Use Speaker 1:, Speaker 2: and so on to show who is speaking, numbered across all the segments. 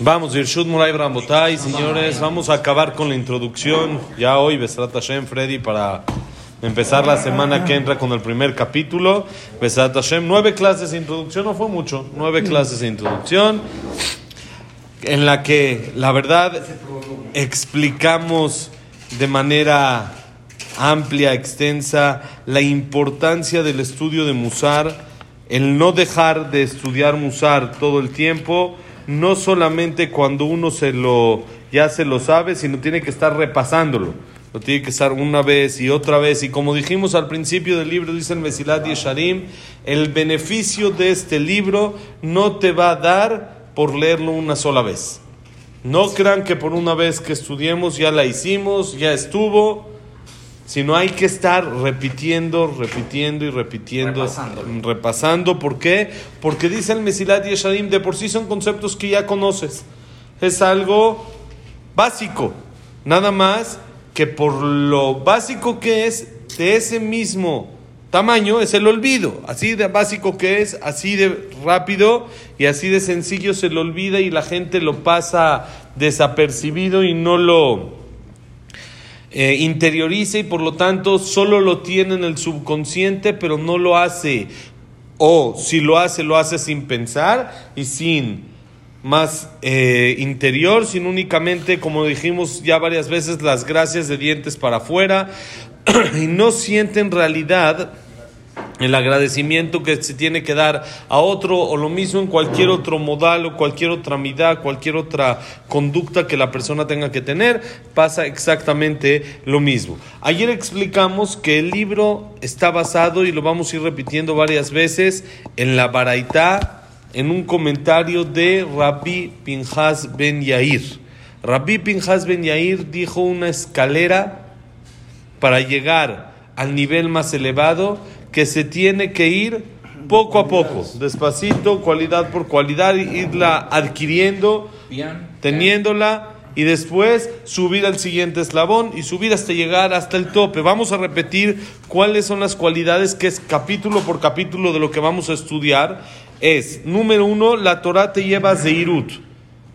Speaker 1: Vamos, Irshud Muray Brambotay, señores, vamos a acabar con la introducción. Ya hoy, Besrat Hashem, Freddy, para empezar la semana que entra con el primer capítulo. Besrat Hashem, nueve clases de introducción, no fue mucho, nueve clases de introducción, en la que, la verdad, explicamos de manera amplia, extensa, la importancia del estudio de Musar, el no dejar de estudiar Musar todo el tiempo no solamente cuando uno se lo ya se lo sabe, sino tiene que estar repasándolo. Lo tiene que estar una vez y otra vez. Y como dijimos al principio del libro, dice el Mesilat Yesharim, el beneficio de este libro no te va a dar por leerlo una sola vez. No crean que por una vez que estudiemos ya la hicimos, ya estuvo sino hay que estar repitiendo, repitiendo y repitiendo, repasando. repasando. ¿Por qué? Porque dice el Mesilat Yesharim, de por sí son conceptos que ya conoces. Es algo básico, nada más que por lo básico que es, de ese mismo tamaño es el olvido. Así de básico que es, así de rápido y así de sencillo se lo olvida y la gente lo pasa desapercibido y no lo eh, interioriza y por lo tanto solo lo tiene en el subconsciente, pero no lo hace, o si lo hace, lo hace sin pensar y sin más eh, interior, sin únicamente, como dijimos ya varias veces, las gracias de dientes para afuera, y no siente en realidad el agradecimiento que se tiene que dar a otro o lo mismo en cualquier otro modal o cualquier otra midad, cualquier otra conducta que la persona tenga que tener, pasa exactamente lo mismo. Ayer explicamos que el libro está basado, y lo vamos a ir repitiendo varias veces, en la Baraitá, en un comentario de Rabbi Pinhas Ben Yair. Rabbi Pinhas Ben Yair dijo una escalera para llegar al nivel más elevado que se tiene que ir poco a poco, despacito, cualidad por cualidad, irla adquiriendo, teniéndola y después subir al siguiente eslabón y subir hasta llegar hasta el tope. Vamos a repetir cuáles son las cualidades que es capítulo por capítulo de lo que vamos a estudiar. Es, número uno, la Torah te lleva a Zeirut,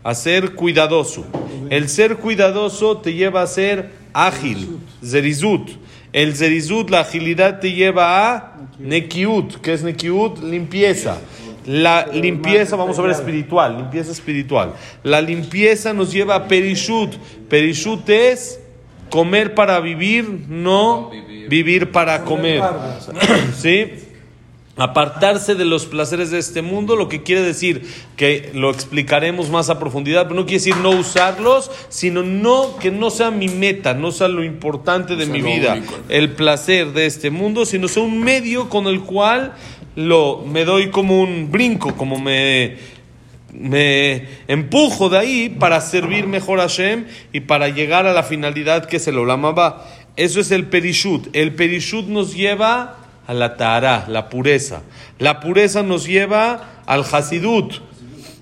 Speaker 1: a ser cuidadoso. El ser cuidadoso te lleva a ser ágil, Zerizut. El zerizut, la agilidad te lleva a nekiut, que es nekiut, limpieza. La limpieza, vamos a ver, espiritual, limpieza espiritual. La limpieza nos lleva a perishut. Perishut es comer para vivir, no vivir para comer. ¿Sí? Apartarse de los placeres de este mundo, lo que quiere decir que lo explicaremos más a profundidad, pero no quiere decir no usarlos, sino no que no sea mi meta, no sea lo importante de mi vida, el placer de este mundo, sino sea un medio con el cual lo me doy como un brinco, como me me empujo de ahí para servir mejor a Hashem y para llegar a la finalidad que se lo llamaba. Eso es el perishut. El perishut nos lleva a la Tahara, la pureza. La pureza nos lleva al Hasidut.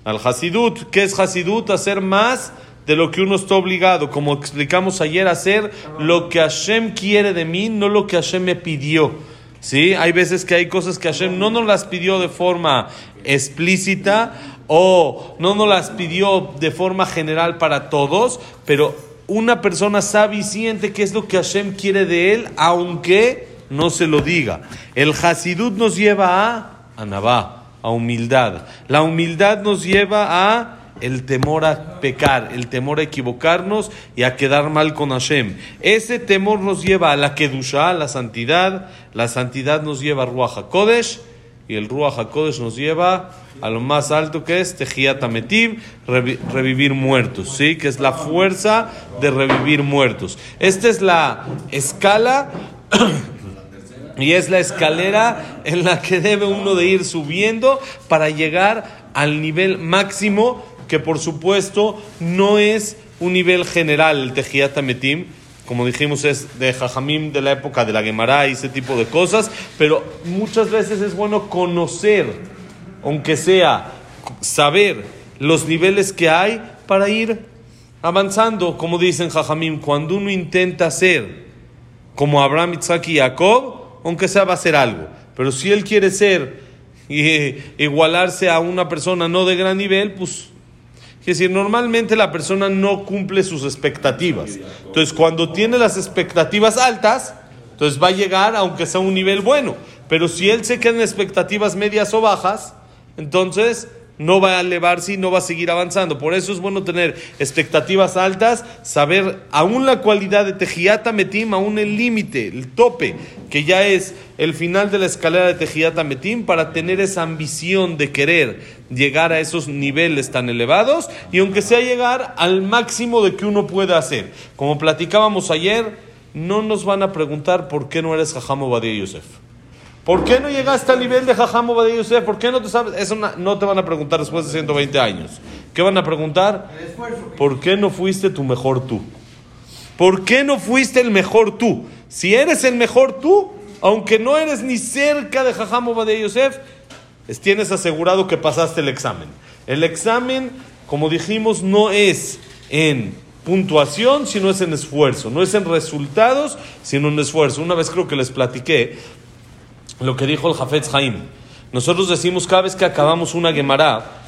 Speaker 1: Al Hasidut, ¿qué es Hasidut? Hacer más de lo que uno está obligado. Como explicamos ayer, hacer lo que Hashem quiere de mí, no lo que Hashem me pidió. ¿Sí? Hay veces que hay cosas que Hashem no nos las pidió de forma explícita o no nos las pidió de forma general para todos, pero una persona sabe y siente qué es lo que Hashem quiere de él, aunque no se lo diga. El Hasidut nos lleva a Anabá, a humildad. La humildad nos lleva a el temor a pecar, el temor a equivocarnos y a quedar mal con Hashem. Ese temor nos lleva a la Kedusha, a la santidad. La santidad nos lleva a Ruach HaKodesh y el Ruach HaKodesh nos lleva a lo más alto que es Tejiat revivir muertos, ¿sí? Que es la fuerza de revivir muertos. Esta es la escala y es la escalera en la que debe uno de ir subiendo para llegar al nivel máximo, que por supuesto no es un nivel general, el Tejiyat Metim, como dijimos es de Jajamim de la época de la Gemara y ese tipo de cosas, pero muchas veces es bueno conocer, aunque sea saber los niveles que hay para ir avanzando, como dicen Jajamim, cuando uno intenta ser como Abraham, Isaac y Jacob, aunque sea va a hacer algo. Pero si él quiere ser y igualarse a una persona no de gran nivel, pues Es decir, normalmente la persona no cumple sus expectativas. Entonces, cuando tiene las expectativas altas, entonces va a llegar aunque sea un nivel bueno. Pero si él se queda en expectativas medias o bajas, entonces no va a elevarse y no va a seguir avanzando. Por eso es bueno tener expectativas altas, saber aún la cualidad de Tejiata Metim, aún el límite, el tope, que ya es el final de la escalera de Tejiata Metim, para tener esa ambición de querer llegar a esos niveles tan elevados y aunque sea llegar al máximo de que uno pueda hacer. Como platicábamos ayer, no nos van a preguntar por qué no eres Jajam Obadiah Yosef. ¿Por qué no llegaste al nivel de Jajam Obadiah Yosef? ¿Por qué no te sabes? Eso no te van a preguntar después de 120 años. ¿Qué van a preguntar? ¿Por qué no fuiste tu mejor tú? ¿Por qué no fuiste el mejor tú? Si eres el mejor tú, aunque no eres ni cerca de Jajam Obadiah Yosef, tienes asegurado que pasaste el examen. El examen, como dijimos, no es en puntuación, sino es en esfuerzo. No es en resultados, sino en esfuerzo. Una vez creo que les platiqué lo que dijo el Jafetz Haim. Nosotros decimos cada vez que acabamos una Gemara,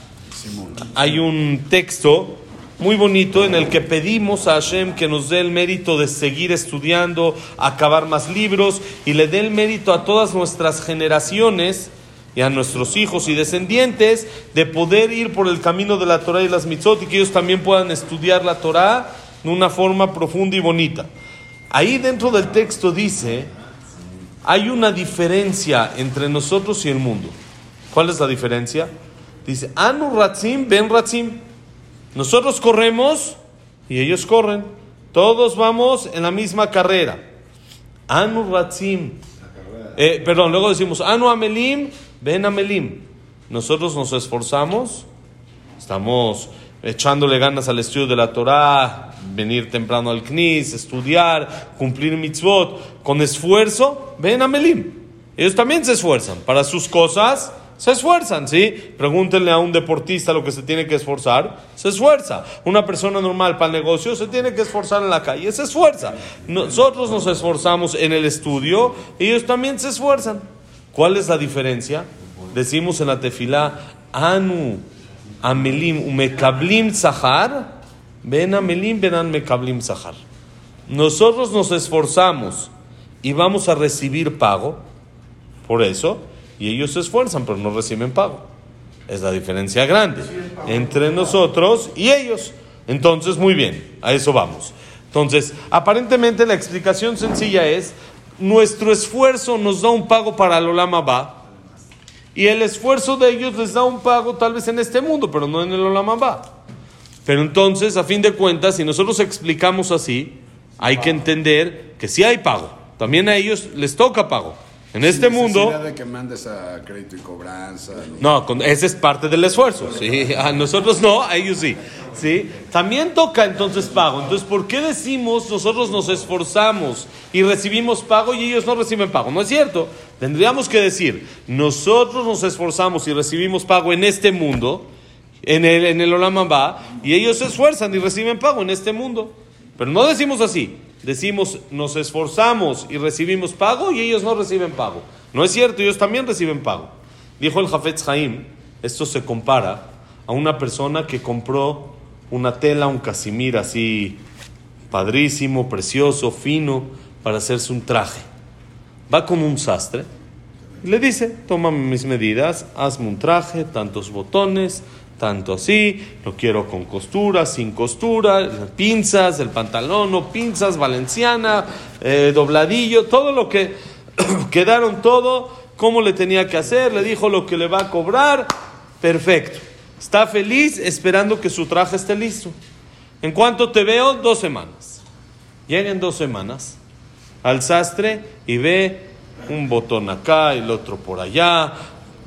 Speaker 1: hay un texto muy bonito en el que pedimos a Hashem que nos dé el mérito de seguir estudiando, acabar más libros y le dé el mérito a todas nuestras generaciones y a nuestros hijos y descendientes de poder ir por el camino de la Torah y las mitzot y que ellos también puedan estudiar la Torah de una forma profunda y bonita. Ahí dentro del texto dice hay una diferencia entre nosotros y el mundo. ¿Cuál es la diferencia? Dice, Anu Ratzim, Ben Ratzim. Nosotros corremos y ellos corren. Todos vamos en la misma carrera. Anu Ratzim. Eh, perdón, luego decimos, Anu Amelim, Ben Amelim. Nosotros nos esforzamos, estamos echándole ganas al estudio de la Torah, venir temprano al CNIS, estudiar, cumplir mitzvot, con esfuerzo, ven a Melim. Ellos también se esfuerzan. Para sus cosas, se esfuerzan, ¿sí? Pregúntenle a un deportista lo que se tiene que esforzar, se esfuerza. Una persona normal para el negocio se tiene que esforzar en la calle, se esfuerza. Nosotros nos esforzamos en el estudio, ellos también se esfuerzan. ¿Cuál es la diferencia? Decimos en la tefilá, Anu Amelim umekablim zahar, Nosotros nos esforzamos y vamos a recibir pago por eso, y ellos se esfuerzan pero no reciben pago. Es la diferencia grande entre nosotros y ellos. Entonces, muy bien, a eso vamos. Entonces, aparentemente la explicación sencilla es, nuestro esfuerzo nos da un pago para el Olama Ba, y el esfuerzo de ellos les da un pago tal vez en este mundo, pero no en el Olamamba. Pero entonces, a fin de cuentas, si nosotros explicamos así, hay que entender que sí hay pago. También a ellos les toca pago. En este mundo.
Speaker 2: de que mandes a crédito y cobranza.
Speaker 1: No, ese es parte del esfuerzo. ¿sí? A nosotros no, a ellos sí. ¿sí? También toca entonces pago. Entonces, ¿por qué decimos nosotros nos esforzamos y recibimos pago y ellos no reciben pago? No es cierto. Tendríamos que decir, nosotros nos esforzamos y recibimos pago en este mundo, en el, en el Olamamba, y ellos se esfuerzan y reciben pago en este mundo. Pero no decimos así decimos nos esforzamos y recibimos pago y ellos no reciben pago. No es cierto, ellos también reciben pago. Dijo el Jafetz Haim, esto se compara a una persona que compró una tela, un casimir así padrísimo, precioso, fino, para hacerse un traje. Va con un sastre y le dice, toma mis medidas, hazme un traje, tantos botones, tanto así, lo quiero con costura, sin costura, pinzas, el pantalón, no pinzas, valenciana, eh, dobladillo, todo lo que quedaron todo, cómo le tenía que hacer, le dijo lo que le va a cobrar, perfecto. Está feliz esperando que su traje esté listo. En cuanto te veo, dos semanas. Lleguen dos semanas al sastre y ve un botón acá, el otro por allá,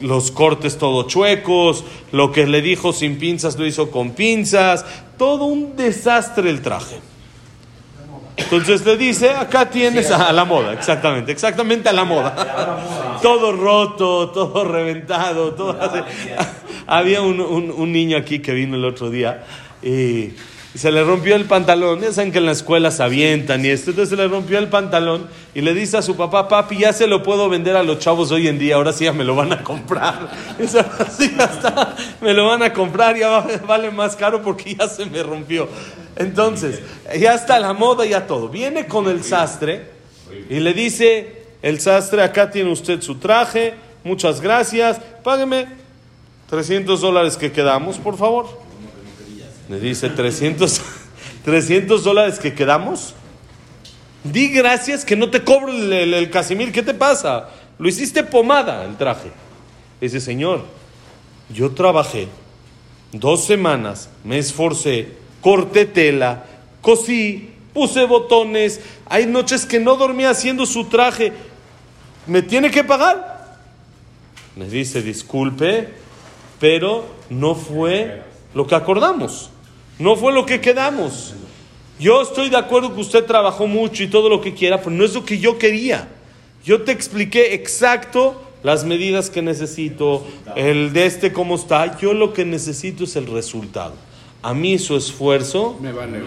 Speaker 1: los cortes todo chuecos, lo que le dijo sin pinzas lo hizo con pinzas, todo un desastre el traje. Entonces le dice, acá tienes a la moda, exactamente, exactamente a la moda. Todo roto, todo reventado, todo Había un, un, niño aquí que vino el otro día y, se le rompió el pantalón. Ya saben que en la escuela se avientan y esto. Entonces se le rompió el pantalón y le dice a su papá, papi, ya se lo puedo vender a los chavos hoy en día, ahora sí ya me lo van a comprar. Eso ahora sí ya está, me lo van a comprar, ya va- vale más caro porque ya se me rompió. Entonces, ya está la moda, ya todo. Viene con el sastre y le dice, el sastre, acá tiene usted su traje, muchas gracias, págueme 300 dólares que quedamos, por favor. Le dice 300, 300 dólares que quedamos. Di gracias que no te cobro el, el- Casimir. ¿Qué te pasa? Lo hiciste pomada el traje. Dice, señor, yo trabajé dos semanas, me esforcé, corté tela, cosí, puse botones. Hay noches que no dormía haciendo su traje. ¿Me tiene que pagar? Me dice, disculpe, pero no fue lo que acordamos. No fue lo que quedamos. Yo estoy de acuerdo que usted trabajó mucho y todo lo que quiera, pero no es lo que yo quería. Yo te expliqué exacto las medidas que necesito, el de este cómo está. Yo lo que necesito es el resultado. A mí su esfuerzo
Speaker 2: Me vale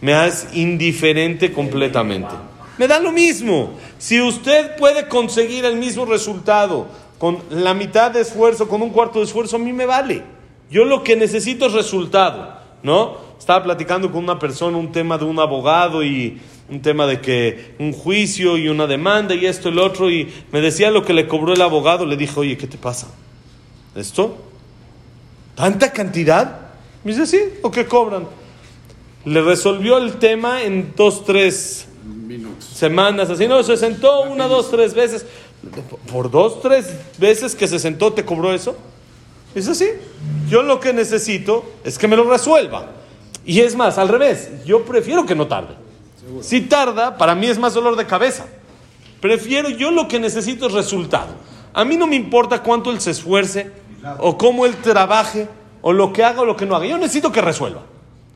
Speaker 1: me es indiferente completamente. Me da lo mismo. Si usted puede conseguir el mismo resultado con la mitad de esfuerzo, con un cuarto de esfuerzo, a mí me vale. Yo lo que necesito es resultado, ¿no? Estaba platicando con una persona un tema de un abogado y un tema de que un juicio y una demanda y esto y lo otro y me decía lo que le cobró el abogado. Le dije, oye, ¿qué te pasa? ¿Esto? ¿Tanta cantidad? Me dice, sí, ¿o qué cobran? Le resolvió el tema en dos, tres
Speaker 2: Minutos.
Speaker 1: semanas, así, no, se sentó una, dos, tres veces. Por dos, tres veces que se sentó, ¿te cobró eso? Dice, sí, yo lo que necesito es que me lo resuelva. Y es más, al revés, yo prefiero que no tarde. Si tarda, para mí es más dolor de cabeza. Prefiero, yo lo que necesito es resultado. A mí no me importa cuánto él se esfuerce, o cómo él trabaje, o lo que haga o lo que no haga. Yo necesito que resuelva.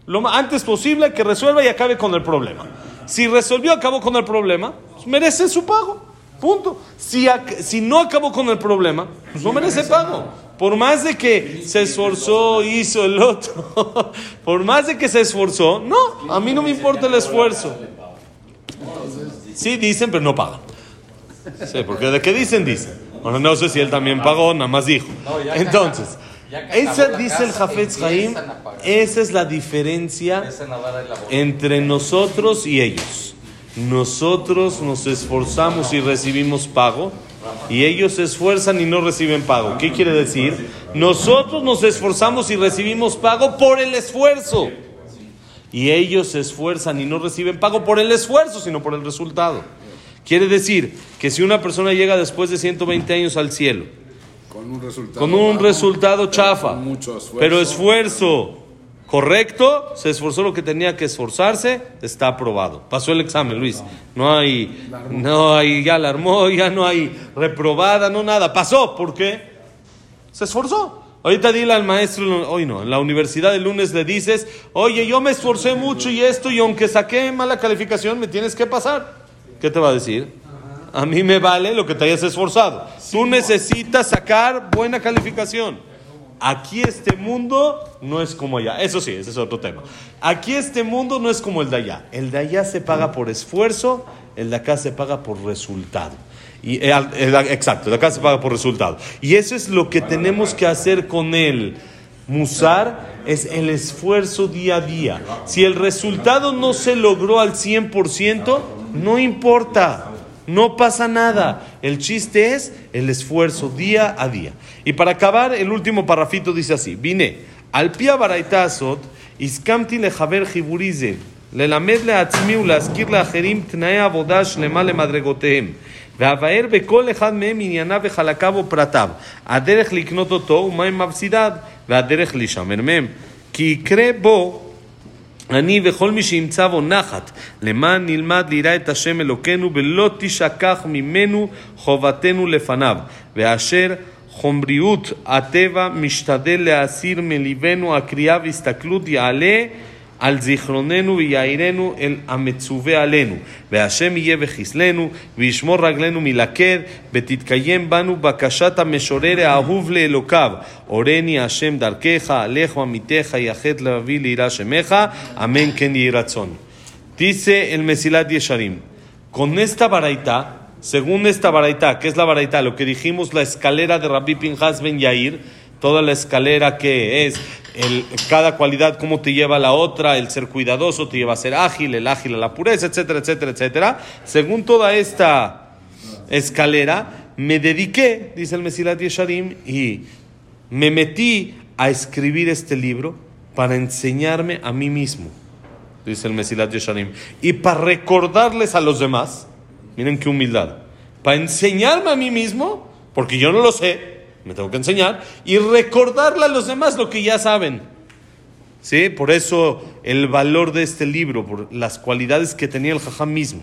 Speaker 1: Lo antes posible que resuelva y acabe con el problema. Si resolvió, acabó con el problema, pues merece su pago. Punto. Si, si no acabó con el problema, pues no merece pago. Por más de que se esforzó, hizo el otro, por más de que se esforzó, no, a mí no me importa el esfuerzo. Sí, dicen, pero no pagan. Sí, porque de qué dicen, dicen. Bueno, no sé si él también pagó, nada más dijo. Entonces, esa dice el Jafetz
Speaker 3: pagar.
Speaker 1: esa es la diferencia entre nosotros y ellos. Nosotros nos esforzamos y recibimos pago y ellos se esfuerzan y no reciben pago. ¿Qué quiere decir? Nosotros nos esforzamos y recibimos pago por el esfuerzo. Y ellos se esfuerzan y no reciben pago por el esfuerzo, sino por el resultado. Quiere decir que si una persona llega después de 120 años al cielo,
Speaker 2: Con un resultado.
Speaker 1: con un
Speaker 2: bajo,
Speaker 1: resultado chafa, pero esfuerzo correcto, se esforzó lo que tenía que esforzarse, está aprobado. Pasó el examen, Luis. No hay, no hay, ya la armó, ya no hay reprobada, no nada. Pasó, ¿por qué? Se esforzó. Ahorita dile al maestro, hoy no, en la universidad el lunes le dices, oye, yo me esforcé mucho y esto, y aunque saqué mala calificación, me tienes que pasar. ¿Qué te va a decir? A mí me vale lo que te hayas esforzado. Tú necesitas sacar buena calificación. Aquí este mundo no es como allá. Eso sí, ese es otro tema. Aquí este mundo no es como el de allá. El de allá se paga por esfuerzo, el de acá se paga por resultado. Eh, exacto, el de acá se paga por resultado. Y eso es lo que tenemos que hacer con él. Musar es el esfuerzo día a día. Si el resultado no se logró al 100%, no importa. No pasa nada. El chiste es el esfuerzo día a día. Y para acabar, el último parrafito dice así: Vine, al pia baraitazot, iskamti lejaver jiburize, ללמד לעצמי ולהזכיר לאחרים תנאי עבודה שלמה למדרגותיהם. ואבאר בכל אחד מהם ענייניו וחלקיו ופרטיו, הדרך לקנות אותו ומהם מפסידיו, והדרך להישמר מהם. כי יקרה בו אני וכל מי שימצא בו נחת, למען נלמד ליראה את השם אלוקינו ולא תשכח ממנו חובתנו לפניו, ואשר חומריות הטבע משתדל להסיר מליבנו הקריאה והסתכלות יעלה al zichronenu viyairenu el ametzuve alenu, ve'ashem yeh vechislenu, vishmor raglenu milaked, betitkayem banu bakashat meshorere ahuv le elokav, oreni Hashem darkeja, alejo amiteja, yachet levavi leira shemeja, amén ken yiratzon. Dice el Mesilat Yesharim, con esta baraita, según esta baraita, ¿qué es la baraita? Lo que dijimos, la escalera de Rabbi Pinhas Ben Yair, toda la escalera que es el, cada cualidad, cómo te lleva la otra, el ser cuidadoso te lleva a ser ágil, el ágil a la pureza, etcétera, etcétera, etcétera. Según toda esta escalera, me dediqué, dice el Mesilat Yesharim, y me metí a escribir este libro para enseñarme a mí mismo, dice el Mesilat Yesharim, y para recordarles a los demás, miren qué humildad, para enseñarme a mí mismo, porque yo no lo sé, me tengo que enseñar, y recordarle a los demás lo que ya saben. ¿Sí? Por eso el valor de este libro, por las cualidades que tenía el jajam mismo,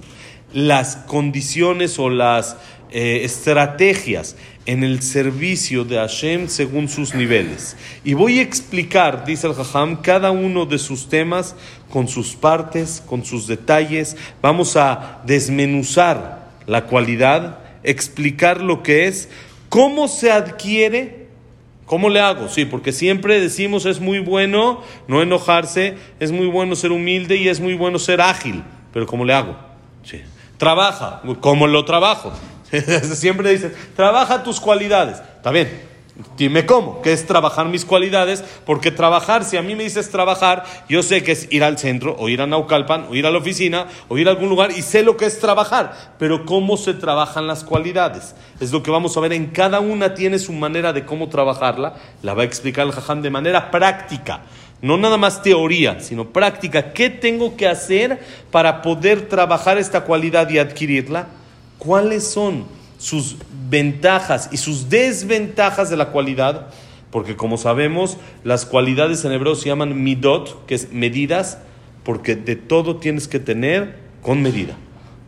Speaker 1: las condiciones o las eh, estrategias en el servicio de Hashem según sus niveles. Y voy a explicar, dice el jajam, cada uno de sus temas con sus partes, con sus detalles. Vamos a desmenuzar la cualidad, explicar lo que es, cómo se adquiere ¿Cómo le hago? Sí, porque siempre decimos es muy bueno no enojarse, es muy bueno ser humilde y es muy bueno ser ágil. Pero ¿cómo le hago? Sí. Trabaja. ¿Cómo lo trabajo? siempre dicen, trabaja tus cualidades. Está bien. Dime cómo, qué es trabajar mis cualidades, porque trabajar, si a mí me dices trabajar, yo sé que es ir al centro, o ir a Naucalpan, o ir a la oficina, o ir a algún lugar, y sé lo que es trabajar, pero cómo se trabajan las cualidades. Es lo que vamos a ver, en cada una tiene su manera de cómo trabajarla, la va a explicar el jajam de manera práctica, no nada más teoría, sino práctica. ¿Qué tengo que hacer para poder trabajar esta cualidad y adquirirla? ¿Cuáles son sus ventajas y sus desventajas de la cualidad? Porque como sabemos, las cualidades en se llaman midot, que es medidas, porque de todo tienes que tener con medida.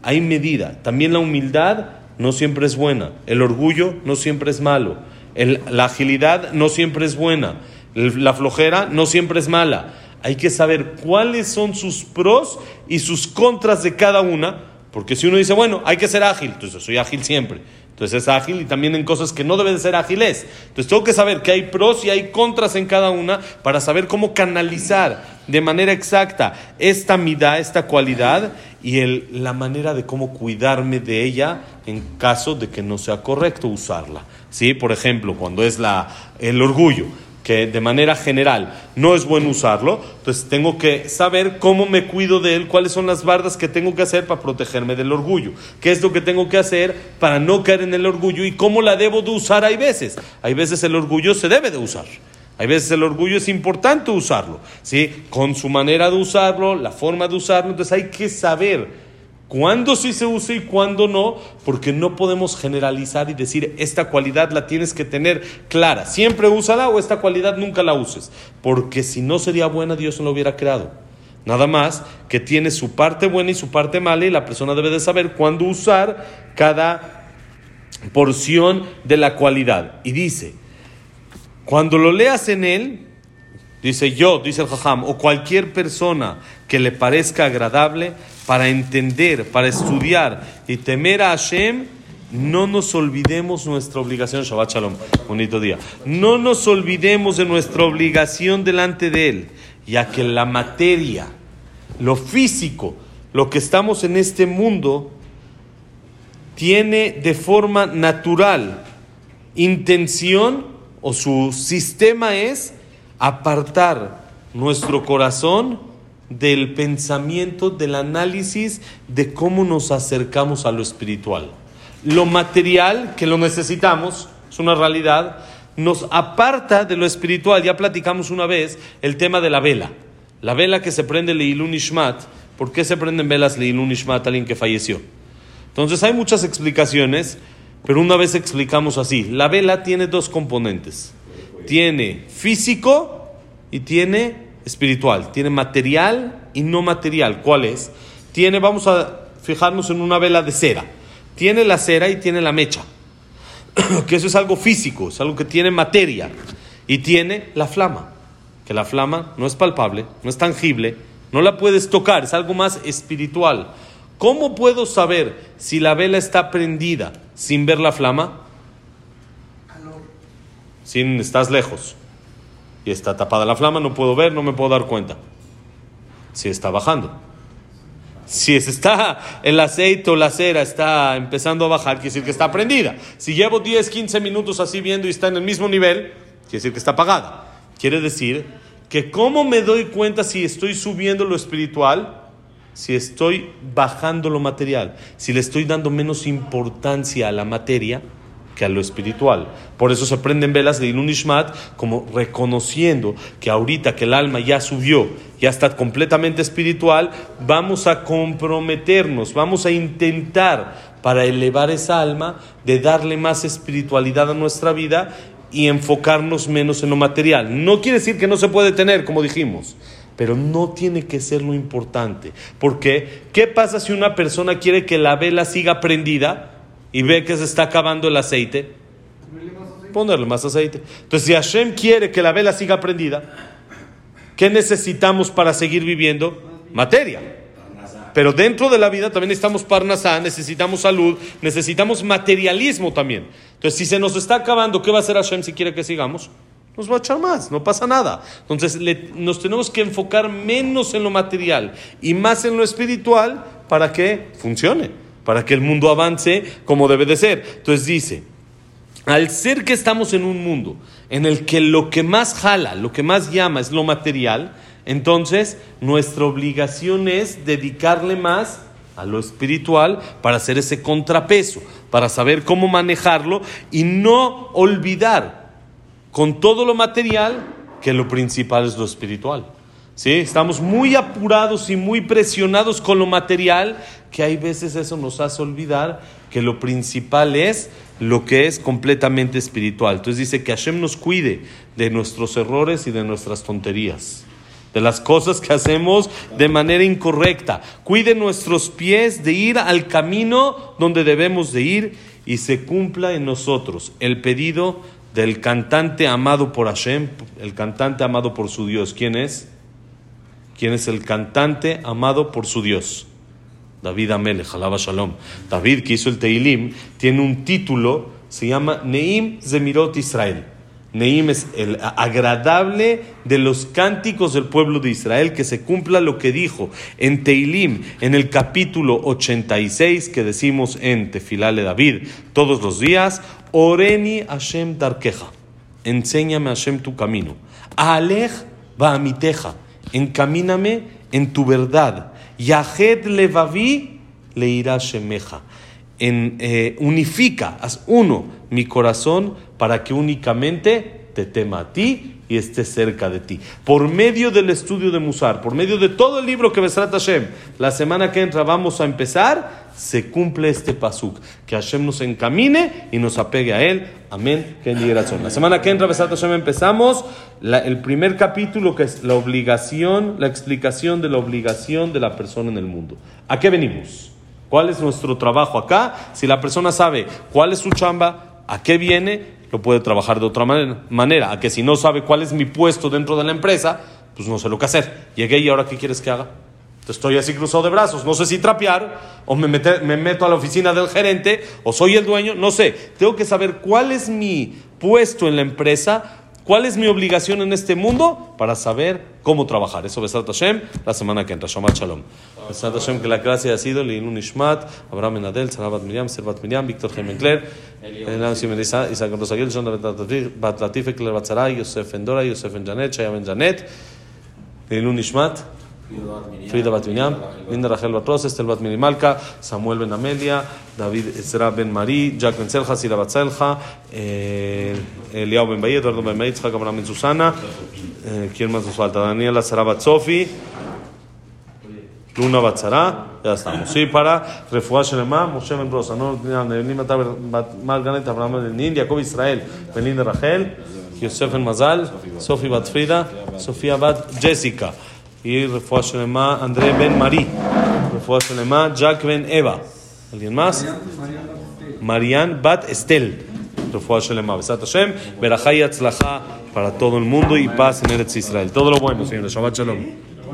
Speaker 1: Hay medida. También la humildad no siempre es buena. El orgullo no siempre es malo. la agilidad no siempre es buena. La flojera no siempre es mala. Hay que saber cuáles son sus pros y sus contras de cada una porque si uno dice, bueno, hay que ser ágil, entonces soy ágil siempre. Entonces es ágil y también en cosas que no deben de ser ágiles. Entonces tengo que saber que hay pros y hay contras en cada una para saber cómo canalizar de manera exacta esta midá, esta cualidad y el, la manera de cómo cuidarme de ella en caso de que no sea correcto usarla. ¿Sí? Por ejemplo, cuando es la, el orgullo que de manera general no es bueno usarlo, entonces tengo que saber cómo me cuido de él, cuáles son las bardas que tengo que hacer para protegerme del orgullo, qué es lo que tengo que hacer para no caer en el orgullo y cómo la debo de usar hay veces. Hay veces el orgullo se debe de usar. Hay veces el orgullo es importante usarlo, ¿sí? Con su manera de usarlo, la forma de usarlo, entonces hay que saber cuándo sí se usa y cuándo no, porque no podemos generalizar y decir esta cualidad la tienes que tener clara, siempre úsala o esta cualidad nunca la uses, porque si no sería buena Dios no lo hubiera creado. Nada más que tiene su parte buena y su parte mala y la persona debe de saber cuándo usar cada porción de la cualidad. Y dice, cuando lo leas en él, dice yo, dice el Jajam, o cualquier persona que le parezca agradable, para entender, para estudiar y temer a Hashem, no nos olvidemos nuestra obligación. Shabbat Shalom, bonito día. No nos olvidemos de nuestra obligación delante de Él, ya que la materia, lo físico, lo que estamos en este mundo, tiene de forma natural intención o su sistema es apartar nuestro corazón del pensamiento, del análisis de cómo nos acercamos a lo espiritual. Lo material, que lo necesitamos, es una realidad, nos aparta de lo espiritual. Ya platicamos una vez el tema de la vela. La vela que se prende Leilun Ishmat. ¿Por qué se prenden velas Leilun Ishmat a alguien que falleció? Entonces hay muchas explicaciones, pero una vez explicamos así. La vela tiene dos componentes. Tiene físico y tiene espiritual, tiene material y no material. ¿Cuál es? Tiene, vamos a fijarnos en una vela de cera. Tiene la cera y tiene la mecha. que eso es algo físico, es algo que tiene materia. Y tiene la flama, que la flama no es palpable, no es tangible, no la puedes tocar, es algo más espiritual. ¿Cómo puedo saber si la vela está prendida sin ver la flama? Sin, estás lejos y está tapada la flama, no puedo ver, no me puedo dar cuenta. Si está bajando. Si está el aceite o la cera está empezando a bajar, quiere decir que está prendida. Si llevo 10, 15 minutos así viendo y está en el mismo nivel, quiere decir que está apagada. Quiere decir que cómo me doy cuenta si estoy subiendo lo espiritual, si estoy bajando lo material, si le estoy dando menos importancia a la materia que a lo espiritual. Por eso se prenden velas de Ilun Ishmat como reconociendo que ahorita que el alma ya subió, ya está completamente espiritual, vamos a comprometernos, vamos a intentar para elevar esa alma, de darle más espiritualidad a nuestra vida y enfocarnos menos en lo material. No quiere decir que no se puede tener, como dijimos, pero no tiene que ser lo importante. Porque, ¿qué pasa si una persona quiere que la vela siga prendida? Y ve que se está acabando el aceite, ponerle más aceite. Entonces, si Hashem quiere que la vela siga prendida, ¿qué necesitamos para seguir viviendo? Materia. Pero dentro de la vida también necesitamos parnasá, necesitamos salud, necesitamos materialismo también. Entonces, si se nos está acabando, ¿qué va a hacer Hashem si quiere que sigamos? Nos va a echar más, no pasa nada. Entonces, nos tenemos que enfocar menos en lo material y más en lo espiritual para que funcione para que el mundo avance como debe de ser. Entonces dice, al ser que estamos en un mundo en el que lo que más jala, lo que más llama es lo material, entonces nuestra obligación es dedicarle más a lo espiritual para hacer ese contrapeso, para saber cómo manejarlo y no olvidar con todo lo material que lo principal es lo espiritual. ¿Sí? Estamos muy apurados y muy presionados con lo material que hay veces eso nos hace olvidar que lo principal es lo que es completamente espiritual. Entonces dice que Hashem nos cuide de nuestros errores y de nuestras tonterías, de las cosas que hacemos de manera incorrecta. Cuide nuestros pies de ir al camino donde debemos de ir y se cumpla en nosotros el pedido del cantante amado por Hashem, el cantante amado por su Dios. ¿Quién es? ¿Quién es el cantante amado por su Dios? David Amele, Jalaba Shalom. David, que hizo el Teilim, tiene un título, se llama Neim Zemirot Israel. Neim es el agradable de los cánticos del pueblo de Israel, que se cumpla lo que dijo en Teilim, en el capítulo 86, que decimos en Tefilale David todos los días, Oreni Hashem Darkeja, enséñame Hashem tu camino. Alej Baamiteja, encamíname en tu verdad. Yahed levavi leirá shemeja. En, eh, unifica, haz uno mi corazón para que únicamente te tema a ti y esté cerca de ti. Por medio del estudio de Musar, por medio de todo el libro que Besrat Hashem, la semana que entra vamos a empezar, se cumple este pasuk. Que Hashem nos encamine y nos apegue a él. Amén. La semana que entra, Besrat Hashem, empezamos el primer capítulo que es la obligación, la explicación de la obligación de la persona en el mundo. ¿A qué venimos? ¿Cuál es nuestro trabajo acá? Si la persona sabe cuál es su chamba, a qué viene, lo puede trabajar de otra manera. A que si no sabe cuál es mi puesto dentro de la empresa, pues no sé lo que hacer. Llegué y ahora ¿qué quieres que haga? Estoy así cruzado de brazos, no sé si trapear o me, me meto a la oficina del gerente o soy el dueño, no sé. Tengo que saber cuál es mi puesto en la empresa, cuál es mi obligación en este mundo para saber cómo trabajar. Eso Besat Hashem la semana que entra. Shabbat Shalom. Besat Hashem que la gracia ha sido Leilun Ishmat, Abraham Menadel, Sarabat Miriam, Servat Miriam, Víctor Gemencler, Elena Simon Isaac Batzaray, Yosef Endora, Yosef Enjanet, Shayam Enjanet, Leilun Ishmat. Frida Bat Linda Rachel Bat Rose, Estel Bat Minimalka, Samuel Ben Amelia, David Ezra Ben Marí, Jack Ben Selja, Sira Bat Selja, eh, Eliao Ben Bahía, Eduardo Ben Bahía, Tzchak Ben Susana, eh, ¿quién más nos falta? Daniela Sara Bat Sofi, Luna Bat Sara, ya estamos. Sí, para Refuah Shelema, Moshe Ben Rosa, no, Nelima Margaret, Abraham Ben Nin, Jacob Israel, Ben Linda Rachel, Yosef Ben Mazal, Sofi Bat Frida, Sofía Bat Jessica. Y refuah shelema André Ben Marí, refuah shelema Jack Ben Eva. ¿Alguien más? Marian Bat Estel. Refuah shelema Besat Hashem, Berajá y para todo el mundo y paz en Eretz Israel. Todo lo bueno, señores. Shabbat Shalom.